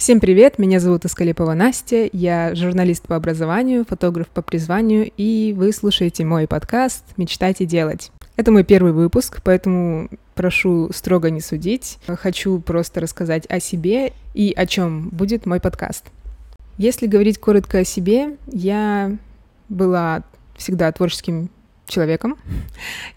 Всем привет, меня зовут Искалипова Настя, я журналист по образованию, фотограф по призванию, и вы слушаете мой подкаст «Мечтать и делать». Это мой первый выпуск, поэтому прошу строго не судить. Хочу просто рассказать о себе и о чем будет мой подкаст. Если говорить коротко о себе, я была всегда творческим человеком.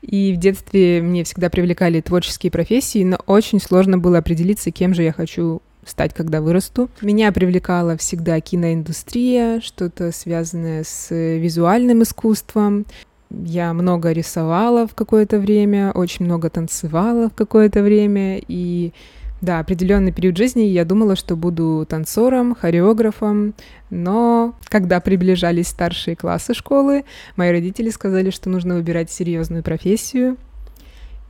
И в детстве мне всегда привлекали творческие профессии, но очень сложно было определиться, кем же я хочу стать, когда вырасту. Меня привлекала всегда киноиндустрия, что-то связанное с визуальным искусством. Я много рисовала в какое-то время, очень много танцевала в какое-то время, и да, определенный период жизни я думала, что буду танцором, хореографом, но когда приближались старшие классы школы, мои родители сказали, что нужно выбирать серьезную профессию,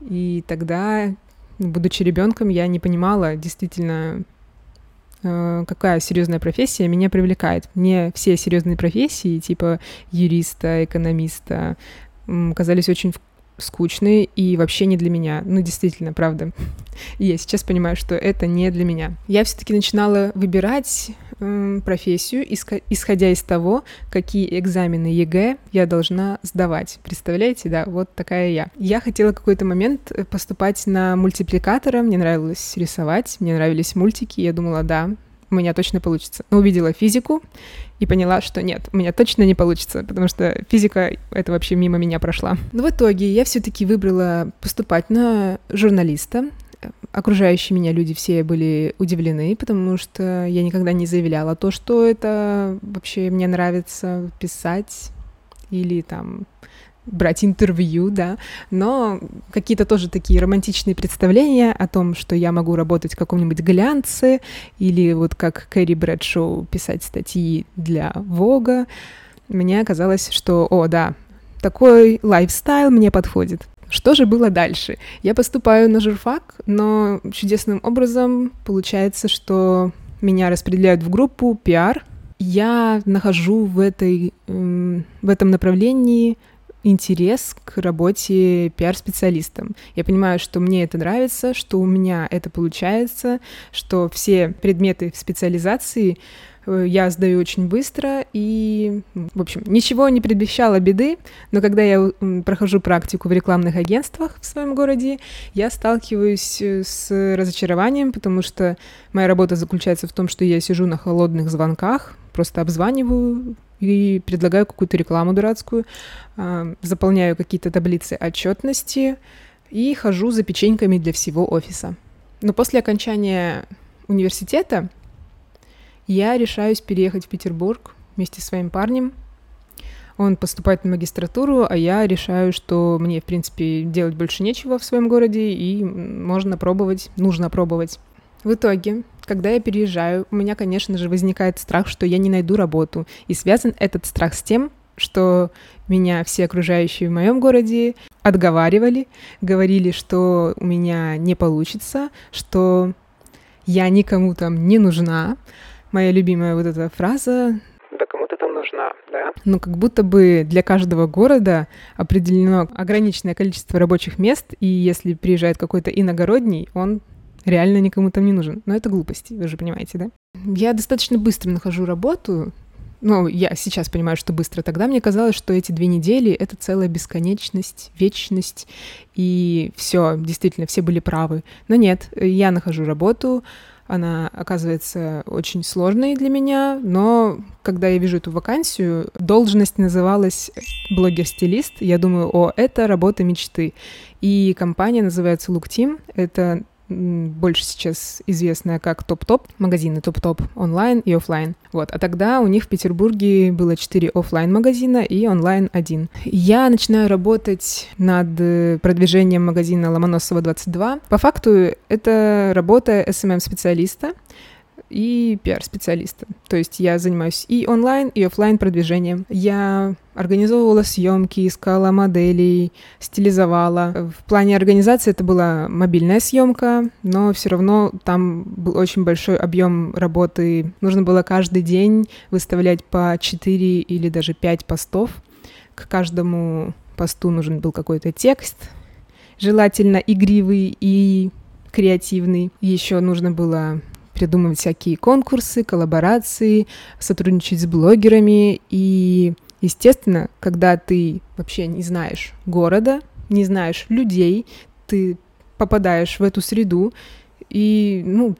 и тогда, будучи ребенком, я не понимала действительно, какая серьезная профессия меня привлекает. Мне все серьезные профессии, типа юриста, экономиста, казались очень скучные и вообще не для меня. Ну, действительно, правда. Я сейчас понимаю, что это не для меня. Я все-таки начинала выбирать э, профессию, исходя из того, какие экзамены ЕГЭ я должна сдавать. Представляете, да, вот такая я. Я хотела какой-то момент поступать на мультипликатора, мне нравилось рисовать, мне нравились мультики, я думала, да, у меня точно получится. Но увидела физику и поняла, что нет, у меня точно не получится, потому что физика это вообще мимо меня прошла. Но в итоге я все-таки выбрала поступать на журналиста. Окружающие меня люди все были удивлены, потому что я никогда не заявляла то, что это вообще мне нравится писать или там брать интервью, да, но какие-то тоже такие романтичные представления о том, что я могу работать в каком-нибудь глянце или вот как Кэрри Брэдшоу писать статьи для Вога, мне оказалось, что, о, да, такой лайфстайл мне подходит. Что же было дальше? Я поступаю на журфак, но чудесным образом получается, что меня распределяют в группу пиар. Я нахожу в, этой, в этом направлении интерес к работе пиар-специалистом. Я понимаю, что мне это нравится, что у меня это получается, что все предметы в специализации э, я сдаю очень быстро, и, в общем, ничего не предвещало беды, но когда я прохожу практику в рекламных агентствах в своем городе, я сталкиваюсь э, с разочарованием, потому что моя работа заключается в том, что я сижу на холодных звонках, просто обзваниваю и предлагаю какую-то рекламу дурацкую, а, заполняю какие-то таблицы отчетности и хожу за печеньками для всего офиса. Но после окончания университета я решаюсь переехать в Петербург вместе с своим парнем. Он поступает на магистратуру, а я решаю, что мне, в принципе, делать больше нечего в своем городе, и можно пробовать, нужно пробовать. В итоге, когда я переезжаю, у меня, конечно же, возникает страх, что я не найду работу. И связан этот страх с тем, что меня все окружающие в моем городе отговаривали, говорили, что у меня не получится, что я никому там не нужна. Моя любимая вот эта фраза да кому ты там нужна, да? Ну, как будто бы для каждого города определено ограниченное количество рабочих мест, и если приезжает какой-то иногородний, он реально никому там не нужен. Но это глупости, вы же понимаете, да? Я достаточно быстро нахожу работу, ну, я сейчас понимаю, что быстро. Тогда мне казалось, что эти две недели — это целая бесконечность, вечность, и все, действительно, все были правы. Но нет, я нахожу работу, она оказывается очень сложной для меня, но когда я вижу эту вакансию, должность называлась блогер-стилист. Я думаю, о, это работа мечты. И компания называется Look Team. Это больше сейчас известная как Топ-Топ, магазины Топ-Топ онлайн и офлайн. Вот. А тогда у них в Петербурге было 4 офлайн магазина и онлайн один. Я начинаю работать над э, продвижением магазина Ломоносова 22. По факту это работа SMM-специалиста, и пиар-специалиста. То есть я занимаюсь и онлайн, и офлайн продвижением. Я организовывала съемки, искала моделей, стилизовала. В плане организации это была мобильная съемка, но все равно там был очень большой объем работы. Нужно было каждый день выставлять по 4 или даже 5 постов. К каждому посту нужен был какой-то текст, желательно игривый и креативный. Еще нужно было придумывать всякие конкурсы, коллаборации, сотрудничать с блогерами. И, естественно, когда ты вообще не знаешь города, не знаешь людей, ты попадаешь в эту среду, и, ну,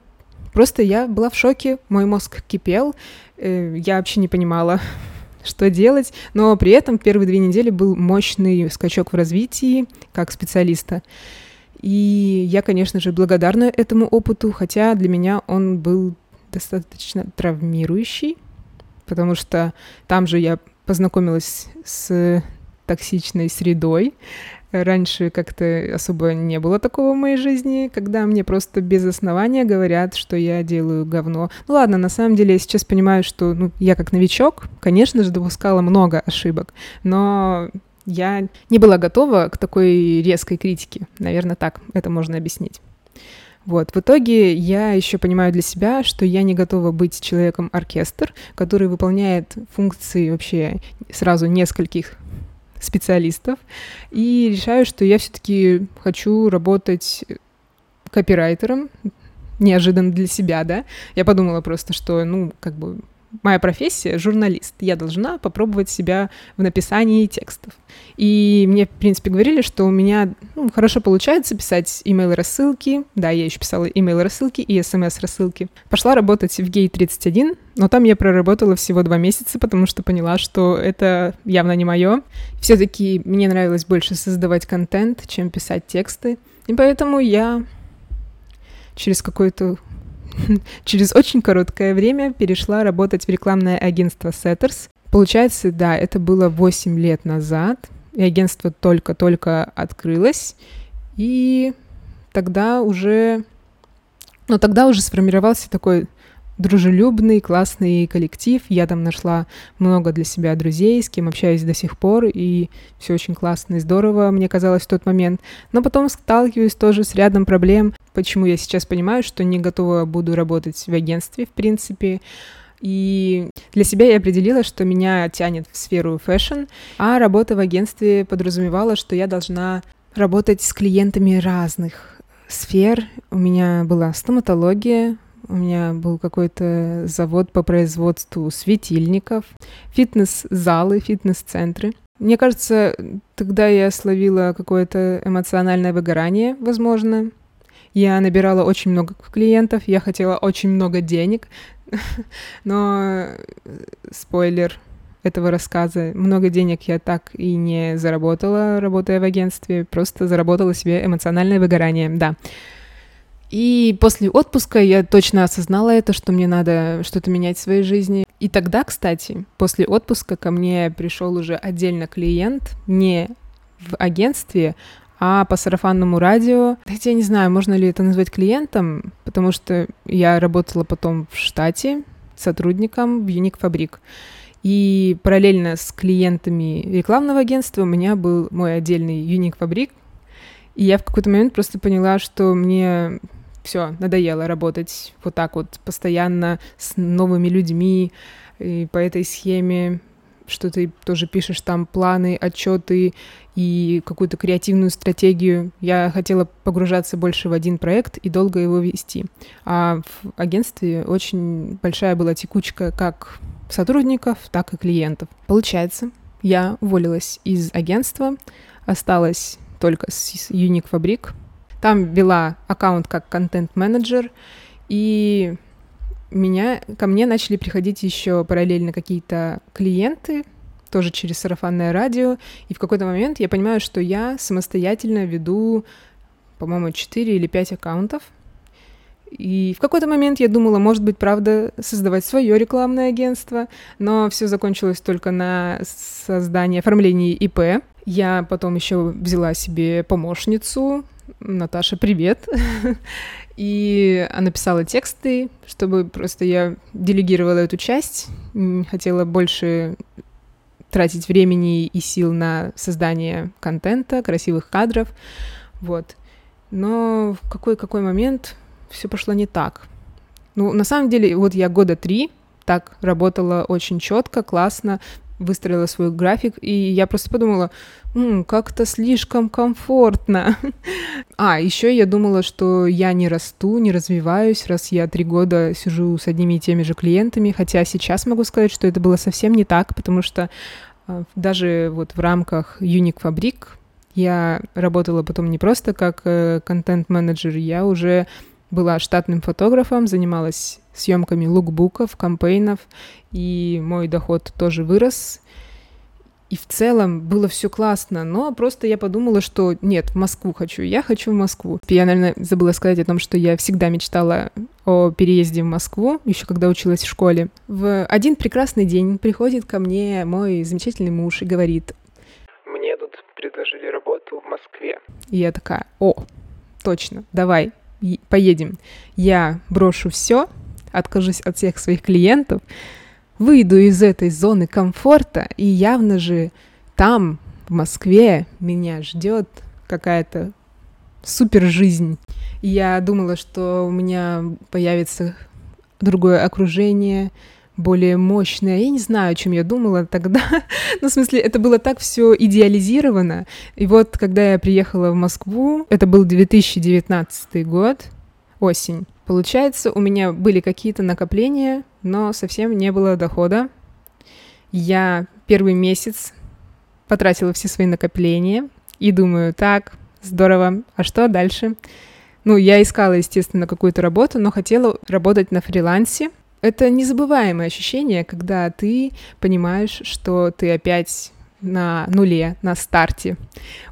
просто я была в шоке, мой мозг кипел, э, я вообще не понимала, что делать, но при этом первые две недели был мощный скачок в развитии как специалиста. И я, конечно же, благодарна этому опыту, хотя для меня он был достаточно травмирующий, потому что там же я познакомилась с токсичной средой, Раньше как-то особо не было такого в моей жизни, когда мне просто без основания говорят, что я делаю говно. Ну ладно, на самом деле я сейчас понимаю, что ну, я как новичок, конечно же, допускала много ошибок, но я не была готова к такой резкой критике. Наверное, так это можно объяснить. Вот, в итоге я еще понимаю для себя, что я не готова быть человеком-оркестр, который выполняет функции вообще сразу нескольких специалистов, и решаю, что я все-таки хочу работать копирайтером, неожиданно для себя, да. Я подумала просто, что, ну, как бы моя профессия — журналист. Я должна попробовать себя в написании текстов. И мне, в принципе, говорили, что у меня ну, хорошо получается писать имейл-рассылки. Да, я еще писала имейл-рассылки и смс-рассылки. Пошла работать в Гей-31, но там я проработала всего два месяца, потому что поняла, что это явно не мое. Все-таки мне нравилось больше создавать контент, чем писать тексты. И поэтому я через какое-то через очень короткое время перешла работать в рекламное агентство Setters. Получается, да, это было 8 лет назад, и агентство только-только открылось, и тогда уже... Но тогда уже сформировался такой дружелюбный, классный коллектив. Я там нашла много для себя друзей, с кем общаюсь до сих пор, и все очень классно и здорово, мне казалось в тот момент. Но потом сталкиваюсь тоже с рядом проблем, почему я сейчас понимаю, что не готова буду работать в агентстве, в принципе. И для себя я определила, что меня тянет в сферу fashion, а работа в агентстве подразумевала, что я должна работать с клиентами разных сфер. У меня была стоматология, у меня был какой-то завод по производству светильников, фитнес-залы, фитнес-центры. Мне кажется, тогда я словила какое-то эмоциональное выгорание, возможно. Я набирала очень много клиентов, я хотела очень много денег, но э, спойлер этого рассказа, много денег я так и не заработала, работая в агентстве, просто заработала себе эмоциональное выгорание, да. И после отпуска я точно осознала это, что мне надо что-то менять в своей жизни. И тогда, кстати, после отпуска ко мне пришел уже отдельно клиент, не в агентстве, а по сарафанному радио. Хотя я не знаю, можно ли это назвать клиентом, потому что я работала потом в штате сотрудником в Юник Фабрик. И параллельно с клиентами рекламного агентства у меня был мой отдельный Юник Фабрик. И я в какой-то момент просто поняла, что мне все, надоело работать вот так вот постоянно с новыми людьми и по этой схеме, что ты тоже пишешь там планы, отчеты и какую-то креативную стратегию. Я хотела погружаться больше в один проект и долго его вести. А в агентстве очень большая была текучка как сотрудников, так и клиентов. Получается, я уволилась из агентства, осталась только с Unique Фабрик, там вела аккаунт как контент-менеджер, и меня, ко мне начали приходить еще параллельно какие-то клиенты, тоже через сарафанное радио, и в какой-то момент я понимаю, что я самостоятельно веду, по-моему, 4 или 5 аккаунтов, и в какой-то момент я думала, может быть, правда, создавать свое рекламное агентство, но все закончилось только на создании, оформлении ИП. Я потом еще взяла себе помощницу, Наташа, привет. И она писала тексты, чтобы просто я делегировала эту часть, хотела больше тратить времени и сил на создание контента, красивых кадров, вот. Но в какой-какой момент все пошло не так. Ну, на самом деле, вот я года три так работала очень четко, классно, выстроила свой график, и я просто подумала, как-то слишком комфортно. а, еще я думала, что я не расту, не развиваюсь, раз я три года сижу с одними и теми же клиентами, хотя сейчас могу сказать, что это было совсем не так, потому что э, даже вот в рамках Unique Фабрик я работала потом не просто как э, контент-менеджер, я уже была штатным фотографом, занималась съемками лукбуков, кампейнов, и мой доход тоже вырос. И в целом было все классно, но просто я подумала, что нет, в Москву хочу, я хочу в Москву. Я, наверное, забыла сказать о том, что я всегда мечтала о переезде в Москву, еще когда училась в школе. В один прекрасный день приходит ко мне мой замечательный муж и говорит, Мне тут предложили работу в Москве. И я такая, о, точно, давай, поедем. Я брошу все, откажусь от всех своих клиентов, выйду из этой зоны комфорта, и явно же там, в Москве, меня ждет какая-то супер жизнь. Я думала, что у меня появится другое окружение, более мощное. Я не знаю, о чем я думала тогда. ну, в смысле, это было так все идеализировано. И вот, когда я приехала в Москву, это был 2019 год, осень. Получается, у меня были какие-то накопления, но совсем не было дохода. Я первый месяц потратила все свои накопления и думаю, так, здорово, а что дальше? Ну, я искала, естественно, какую-то работу, но хотела работать на фрилансе, это незабываемое ощущение, когда ты понимаешь, что ты опять на нуле, на старте.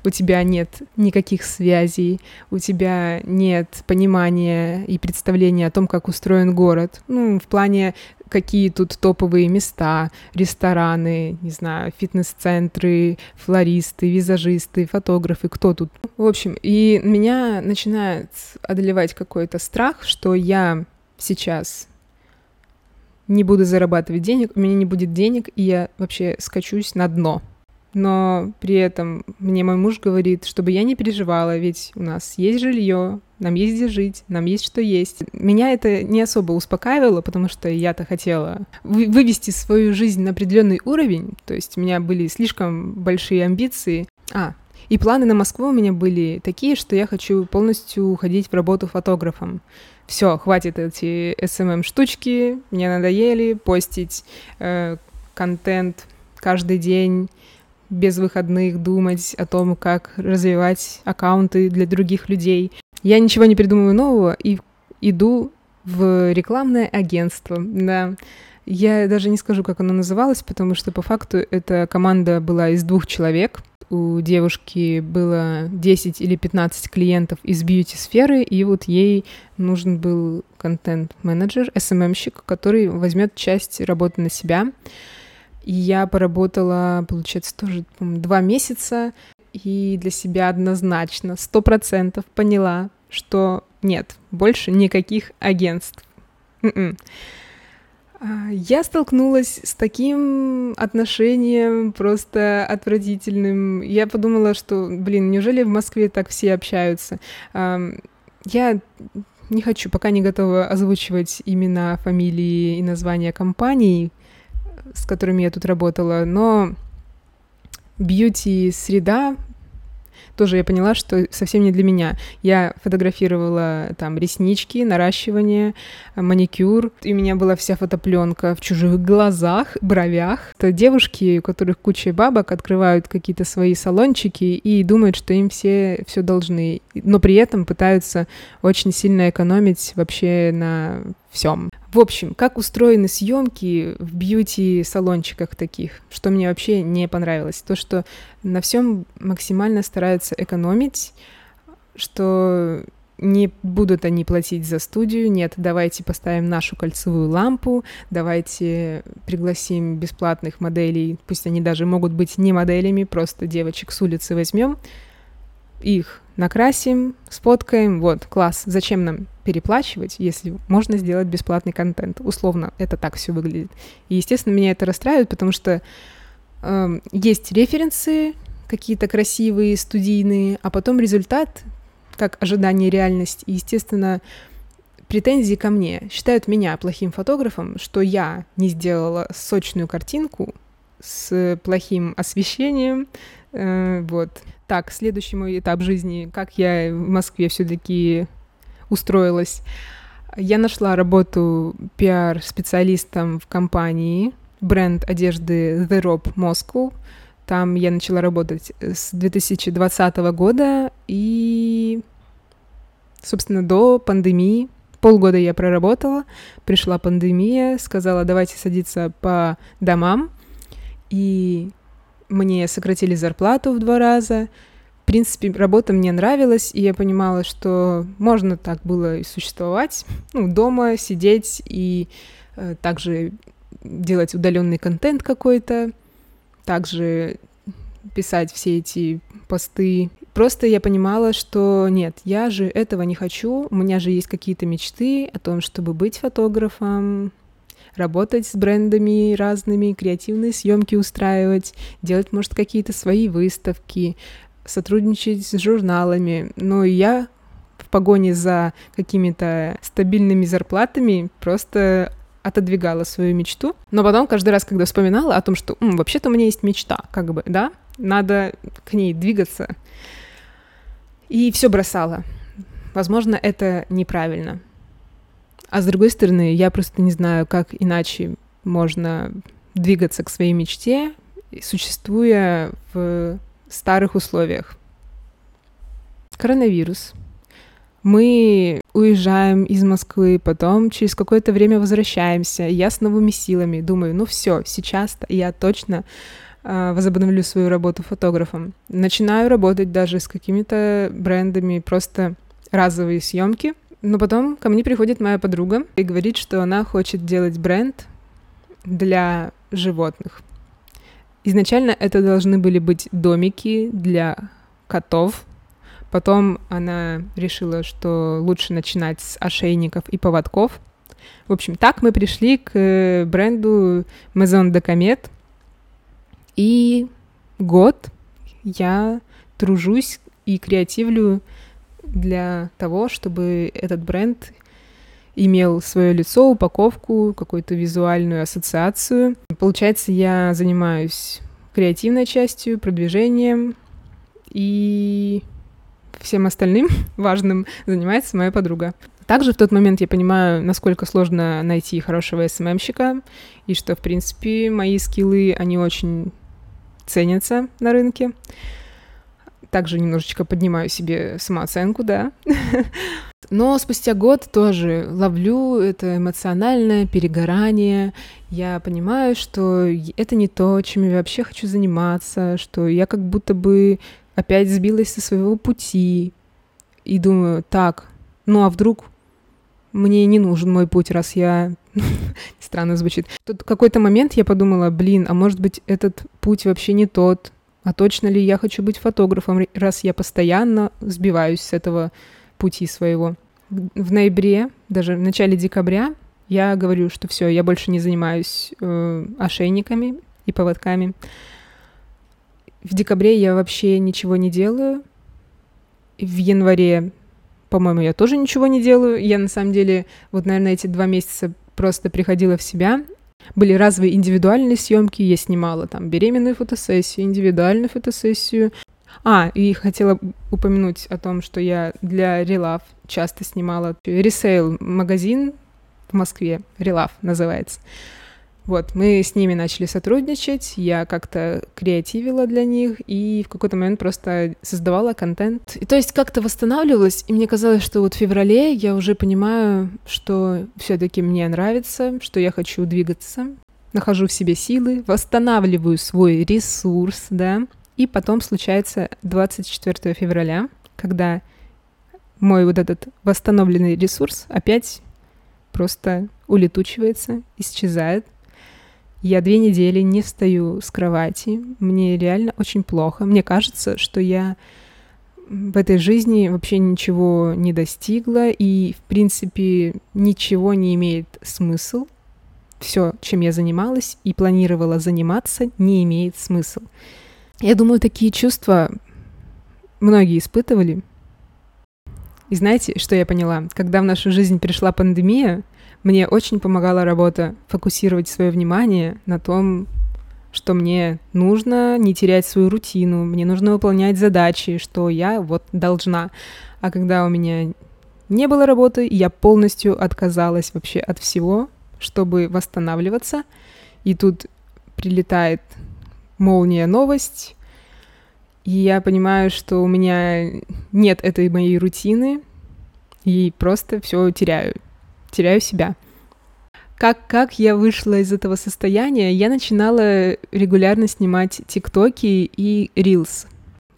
У тебя нет никаких связей, у тебя нет понимания и представления о том, как устроен город. Ну, в плане, какие тут топовые места, рестораны, не знаю, фитнес-центры, флористы, визажисты, фотографы, кто тут. В общем, и меня начинает одолевать какой-то страх, что я сейчас не буду зарабатывать денег, у меня не будет денег, и я вообще скачусь на дно. Но при этом мне мой муж говорит, чтобы я не переживала, ведь у нас есть жилье, нам есть где жить, нам есть что есть. Меня это не особо успокаивало, потому что я-то хотела вывести свою жизнь на определенный уровень, то есть у меня были слишком большие амбиции. А, и планы на Москву у меня были такие, что я хочу полностью уходить в работу фотографом все, хватит эти SMM-штучки, мне надоели постить э, контент каждый день, без выходных думать о том, как развивать аккаунты для других людей. Я ничего не придумываю нового и иду в рекламное агентство, да. Я даже не скажу, как оно называлось, потому что по факту эта команда была из двух человек — у девушки было 10 или 15 клиентов из бьюти-сферы, и вот ей нужен был контент-менеджер, SMM-щик, эм который возьмет часть работы на себя. И я поработала, получается, тоже два месяца, и для себя однозначно, сто процентов поняла, что нет, больше никаких агентств. Mm-mm. А, я столкнулась с таким отношением просто отвратительным. Я подумала, что, блин, неужели в Москве так все общаются? Я не хочу, пока не готова озвучивать имена, фамилии и названия компаний, с которыми я тут работала, но бьюти-среда тоже я поняла, что совсем не для меня. Я фотографировала там реснички, наращивание, маникюр. И у меня была вся фотопленка в чужих глазах, бровях. Это девушки, у которых куча бабок, открывают какие-то свои салончики и думают, что им все все должны. Но при этом пытаются очень сильно экономить вообще на всем. В общем, как устроены съемки в бьюти-салончиках таких, что мне вообще не понравилось. То, что на всем максимально стараются экономить, что не будут они платить за студию, нет, давайте поставим нашу кольцевую лампу, давайте пригласим бесплатных моделей, пусть они даже могут быть не моделями, просто девочек с улицы возьмем, их накрасим, сфоткаем, вот, класс. Зачем нам переплачивать, если можно сделать бесплатный контент? Условно, это так все выглядит. И, естественно, меня это расстраивает, потому что э, есть референсы какие-то красивые, студийные, а потом результат, как ожидание реальность. И, естественно, претензии ко мне. Считают меня плохим фотографом, что я не сделала сочную картинку с плохим освещением. Э, вот. Так, следующий мой этап жизни, как я в Москве все-таки устроилась. Я нашла работу пиар-специалистом в компании, бренд одежды The Rob Moscow. Там я начала работать с 2020 года и, собственно, до пандемии. Полгода я проработала, пришла пандемия, сказала, давайте садиться по домам. И мне сократили зарплату в два раза. В принципе, работа мне нравилась, и я понимала, что можно так было и существовать, ну, дома сидеть и э, также делать удаленный контент какой-то, также писать все эти посты. Просто я понимала, что нет, я же этого не хочу, у меня же есть какие-то мечты о том, чтобы быть фотографом, работать с брендами разными, креативные съемки устраивать, делать, может, какие-то свои выставки, сотрудничать с журналами. Но я в погоне за какими-то стабильными зарплатами просто отодвигала свою мечту. Но потом каждый раз, когда вспоминала о том, что вообще-то у меня есть мечта, как бы, да, надо к ней двигаться. И все бросала. Возможно, это неправильно. А с другой стороны, я просто не знаю, как иначе можно двигаться к своей мечте, существуя в старых условиях. Коронавирус. Мы уезжаем из Москвы, потом через какое-то время возвращаемся. Я с новыми силами думаю, ну все, сейчас я точно э, возобновлю свою работу фотографом. Начинаю работать даже с какими-то брендами, просто разовые съемки. Но потом ко мне приходит моя подруга и говорит, что она хочет делать бренд для животных. Изначально это должны были быть домики для котов. Потом она решила, что лучше начинать с ошейников и поводков. В общем, так мы пришли к бренду Maison de Comet. И год я тружусь и креативлю для того, чтобы этот бренд имел свое лицо, упаковку, какую-то визуальную ассоциацию. Получается, я занимаюсь креативной частью, продвижением и всем остальным важным занимается моя подруга. Также в тот момент я понимаю, насколько сложно найти хорошего СММщика, и что, в принципе, мои скиллы, они очень ценятся на рынке также немножечко поднимаю себе самооценку, да. Но спустя год тоже ловлю это эмоциональное перегорание. Я понимаю, что это не то, чем я вообще хочу заниматься, что я как будто бы опять сбилась со своего пути. И думаю, так, ну а вдруг мне не нужен мой путь, раз я... Странно звучит. Тут какой-то момент я подумала, блин, а может быть этот путь вообще не тот, а точно ли я хочу быть фотографом, раз я постоянно сбиваюсь с этого пути своего. В ноябре, даже в начале декабря, я говорю, что все, я больше не занимаюсь э, ошейниками и поводками. В декабре я вообще ничего не делаю. В январе, по-моему, я тоже ничего не делаю. Я на самом деле, вот, наверное, эти два месяца просто приходила в себя были разовые индивидуальные съемки, я снимала там беременную фотосессию, индивидуальную фотосессию. А, и хотела упомянуть о том, что я для Релав часто снимала ресейл магазин в Москве, Релав называется. Вот, мы с ними начали сотрудничать, я как-то креативила для них и в какой-то момент просто создавала контент. И то есть как-то восстанавливалась, и мне казалось, что вот в феврале я уже понимаю, что все таки мне нравится, что я хочу двигаться, нахожу в себе силы, восстанавливаю свой ресурс, да, и потом случается 24 февраля, когда мой вот этот восстановленный ресурс опять просто улетучивается, исчезает, я две недели не встаю с кровати, мне реально очень плохо. Мне кажется, что я в этой жизни вообще ничего не достигла, и, в принципе, ничего не имеет смысл. Все, чем я занималась и планировала заниматься, не имеет смысл. Я думаю, такие чувства многие испытывали. И знаете, что я поняла? Когда в нашу жизнь пришла пандемия, мне очень помогала работа фокусировать свое внимание на том, что мне нужно не терять свою рутину, мне нужно выполнять задачи, что я вот должна. А когда у меня не было работы, я полностью отказалась вообще от всего, чтобы восстанавливаться. И тут прилетает молния новость, и я понимаю, что у меня нет этой моей рутины, и просто все теряю, теряю себя. Как, как я вышла из этого состояния, я начинала регулярно снимать тиктоки и рилс.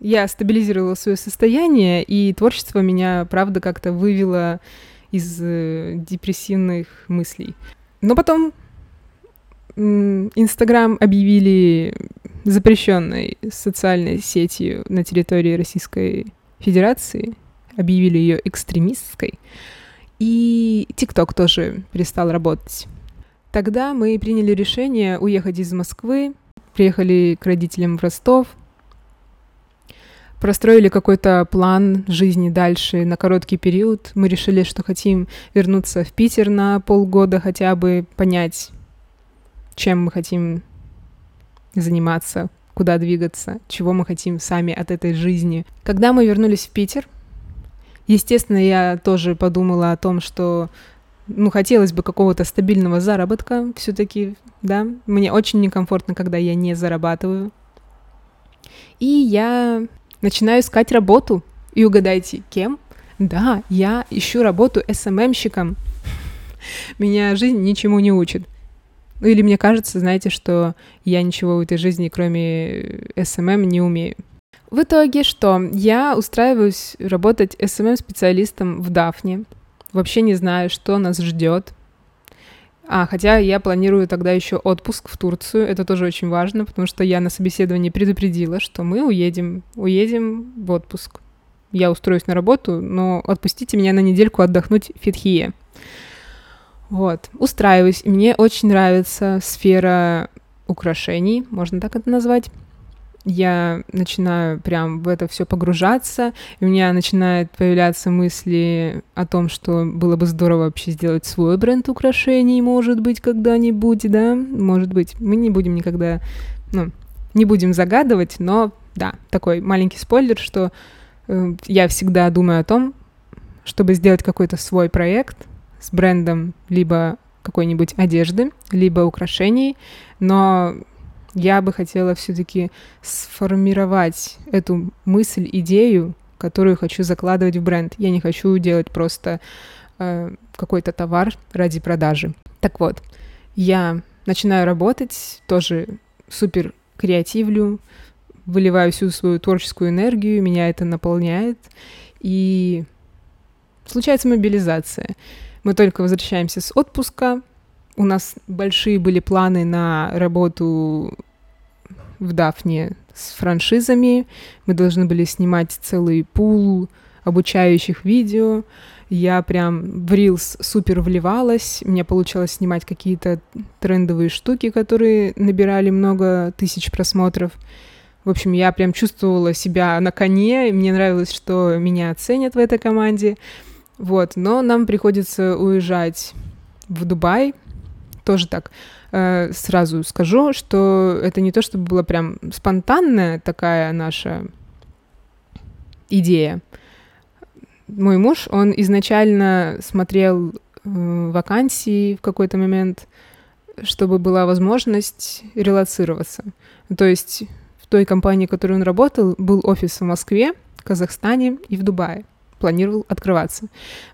Я стабилизировала свое состояние, и творчество меня, правда, как-то вывело из э, депрессивных мыслей. Но потом Инстаграм объявили запрещенной социальной сетью на территории Российской Федерации, объявили ее экстремистской, и ТикТок тоже перестал работать. Тогда мы приняли решение уехать из Москвы, приехали к родителям в Ростов, простроили какой-то план жизни дальше на короткий период. Мы решили, что хотим вернуться в Питер на полгода хотя бы, понять, чем мы хотим заниматься, куда двигаться, чего мы хотим сами от этой жизни. Когда мы вернулись в Питер, естественно, я тоже подумала о том, что ну, хотелось бы какого-то стабильного заработка все-таки, да. Мне очень некомфортно, когда я не зарабатываю. И я начинаю искать работу. И угадайте, кем? Да, я ищу работу SMM щиком. Меня жизнь ничему не учит. Ну или мне кажется, знаете, что я ничего в этой жизни, кроме SMM, не умею. В итоге что? Я устраиваюсь работать SMM-специалистом в Дафне. Вообще не знаю, что нас ждет. А, хотя я планирую тогда еще отпуск в Турцию. Это тоже очень важно, потому что я на собеседовании предупредила, что мы уедем, уедем в отпуск. Я устроюсь на работу, но отпустите меня на недельку отдохнуть в Фетхие. Вот, устраиваюсь. Мне очень нравится сфера украшений, можно так это назвать. Я начинаю прям в это все погружаться, и у меня начинают появляться мысли о том, что было бы здорово вообще сделать свой бренд украшений, может быть, когда-нибудь, да, может быть. Мы не будем никогда, ну, не будем загадывать, но да, такой маленький спойлер, что э, я всегда думаю о том, чтобы сделать какой-то свой проект, с брендом либо какой-нибудь одежды, либо украшений, но я бы хотела все-таки сформировать эту мысль, идею, которую хочу закладывать в бренд. Я не хочу делать просто э, какой-то товар ради продажи. Так вот, я начинаю работать, тоже супер креативлю, выливаю всю свою творческую энергию, меня это наполняет, и случается мобилизация. Мы только возвращаемся с отпуска. У нас большие были планы на работу в Дафне с франшизами. Мы должны были снимать целый пул обучающих видео. Я прям в Reels супер вливалась. У меня получалось снимать какие-то трендовые штуки, которые набирали много тысяч просмотров. В общем, я прям чувствовала себя на коне. Мне нравилось, что меня оценят в этой команде. Вот, но нам приходится уезжать в Дубай, тоже так. Э, сразу скажу, что это не то, чтобы была прям спонтанная такая наша идея. Мой муж, он изначально смотрел э, вакансии в какой-то момент, чтобы была возможность релацироваться. То есть в той компании, в которой он работал, был офис в Москве, Казахстане и в Дубае планировал открываться.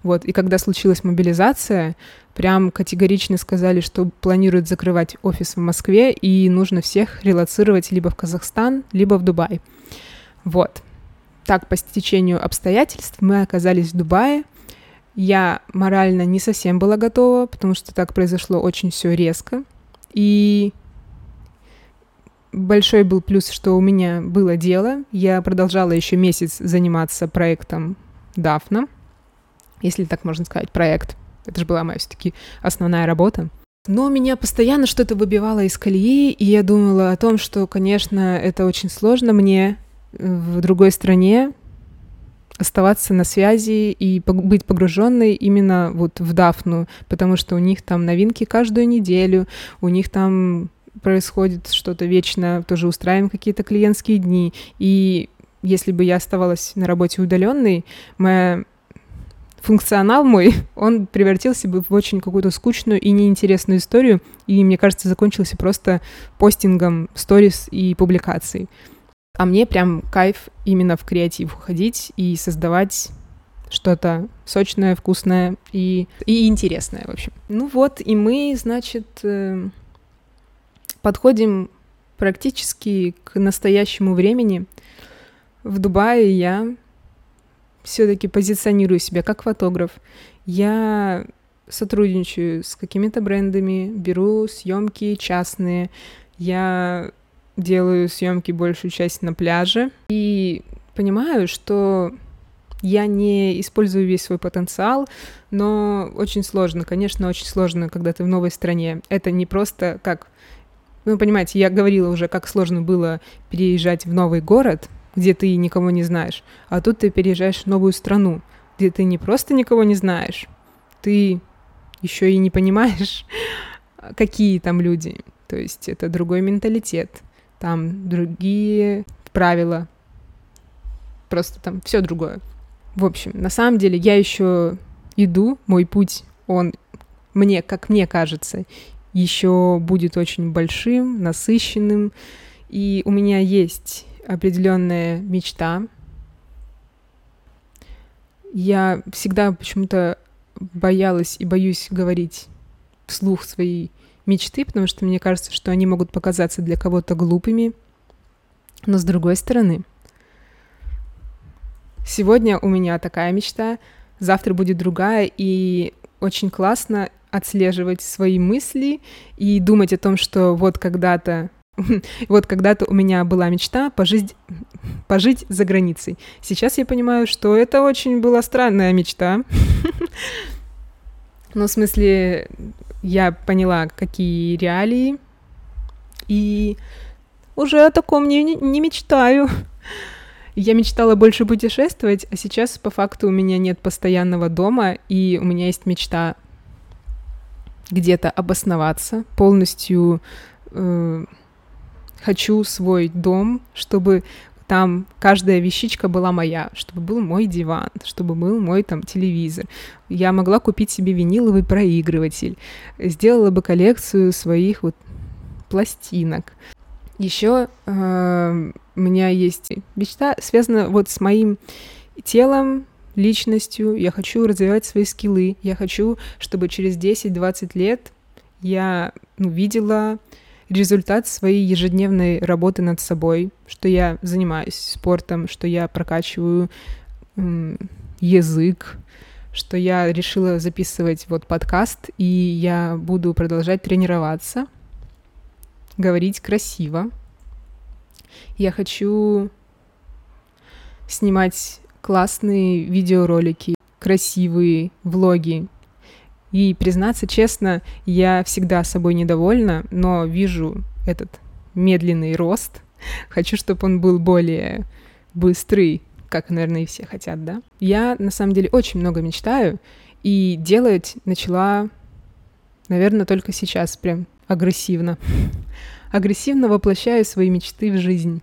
Вот. И когда случилась мобилизация, прям категорично сказали, что планируют закрывать офис в Москве, и нужно всех релацировать либо в Казахстан, либо в Дубай. Вот. Так, по стечению обстоятельств мы оказались в Дубае. Я морально не совсем была готова, потому что так произошло очень все резко. И большой был плюс, что у меня было дело. Я продолжала еще месяц заниматься проектом Дафна, если так можно сказать, проект. Это же была моя все-таки основная работа. Но меня постоянно что-то выбивало из колеи, и я думала о том, что, конечно, это очень сложно мне в другой стране оставаться на связи и быть погруженной именно вот в Дафну, потому что у них там новинки каждую неделю, у них там происходит что-то вечно, тоже устраиваем какие-то клиентские дни. И если бы я оставалась на работе удаленной, моя функционал мой, он превратился бы в очень какую-то скучную и неинтересную историю, и, мне кажется, закончился просто постингом сторис и публикаций. А мне прям кайф именно в креатив уходить и создавать что-то сочное, вкусное и, и интересное, в общем. Ну вот, и мы, значит, э, подходим практически к настоящему времени. В Дубае я все-таки позиционирую себя как фотограф. Я сотрудничаю с какими-то брендами, беру съемки частные. Я делаю съемки большую часть на пляже и понимаю, что я не использую весь свой потенциал, но очень сложно, конечно, очень сложно, когда ты в новой стране. Это не просто как... Ну, понимаете, я говорила уже, как сложно было переезжать в новый город, где ты никого не знаешь, а тут ты переезжаешь в новую страну, где ты не просто никого не знаешь, ты еще и не понимаешь, какие там люди. То есть это другой менталитет, там другие правила, просто там все другое. В общем, на самом деле я еще иду, мой путь, он мне, как мне кажется, еще будет очень большим, насыщенным, и у меня есть определенная мечта. Я всегда почему-то боялась и боюсь говорить вслух свои мечты, потому что мне кажется, что они могут показаться для кого-то глупыми. Но с другой стороны, Сегодня у меня такая мечта, завтра будет другая, и очень классно отслеживать свои мысли и думать о том, что вот когда-то вот когда-то у меня была мечта пожить, пожить за границей. Сейчас я понимаю, что это очень была странная мечта. Ну, в смысле, я поняла, какие реалии, и уже о таком не, не мечтаю. Я мечтала больше путешествовать, а сейчас по факту у меня нет постоянного дома, и у меня есть мечта где-то обосноваться, полностью э, хочу свой дом, чтобы там каждая вещичка была моя, чтобы был мой диван, чтобы был мой там телевизор. Я могла купить себе виниловый проигрыватель, сделала бы коллекцию своих вот пластинок. Еще э, у меня есть мечта, связана вот с моим телом, личностью. Я хочу развивать свои скиллы. Я хочу, чтобы через 10-20 лет я ну, видела результат своей ежедневной работы над собой, что я занимаюсь спортом, что я прокачиваю язык, что я решила записывать вот подкаст, и я буду продолжать тренироваться, говорить красиво, я хочу снимать классные видеоролики, красивые влоги. И признаться честно, я всегда собой недовольна, но вижу этот медленный рост. Хочу, чтобы он был более быстрый, как, наверное, и все хотят, да? Я, на самом деле, очень много мечтаю, и делать начала, наверное, только сейчас, прям агрессивно агрессивно воплощаю свои мечты в жизнь.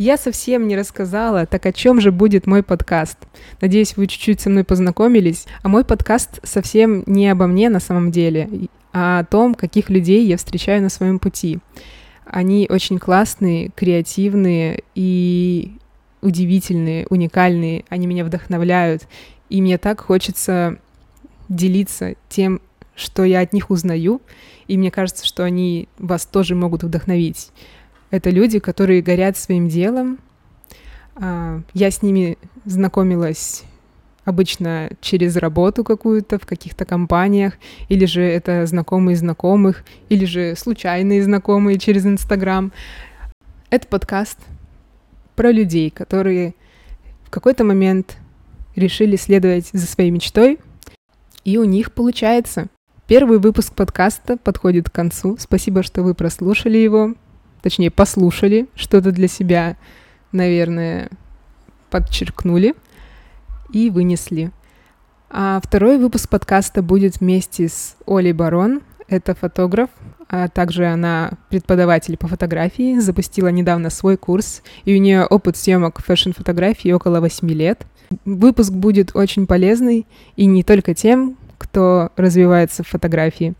Я совсем не рассказала, так о чем же будет мой подкаст. Надеюсь, вы чуть-чуть со мной познакомились. А мой подкаст совсем не обо мне на самом деле, а о том, каких людей я встречаю на своем пути. Они очень классные, креативные и удивительные, уникальные. Они меня вдохновляют. И мне так хочется делиться тем, что я от них узнаю, и мне кажется, что они вас тоже могут вдохновить. Это люди, которые горят своим делом. А, я с ними знакомилась обычно через работу какую-то в каких-то компаниях, или же это знакомые знакомых, или же случайные знакомые через Инстаграм. Это подкаст про людей, которые в какой-то момент решили следовать за своей мечтой, и у них получается. Первый выпуск подкаста подходит к концу. Спасибо, что вы прослушали его. Точнее, послушали, что-то для себя, наверное, подчеркнули и вынесли. А второй выпуск подкаста будет вместе с Олей Барон. это фотограф, а также она преподаватель по фотографии, запустила недавно свой курс, и у нее опыт съемок фэшн-фотографии около 8 лет. Выпуск будет очень полезный, и не только тем, кто развивается в фотографии,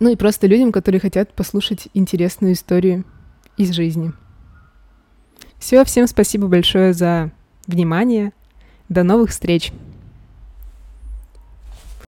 ну и просто людям, которые хотят послушать интересную историю из жизни. Все, всем спасибо большое за внимание. До новых встреч!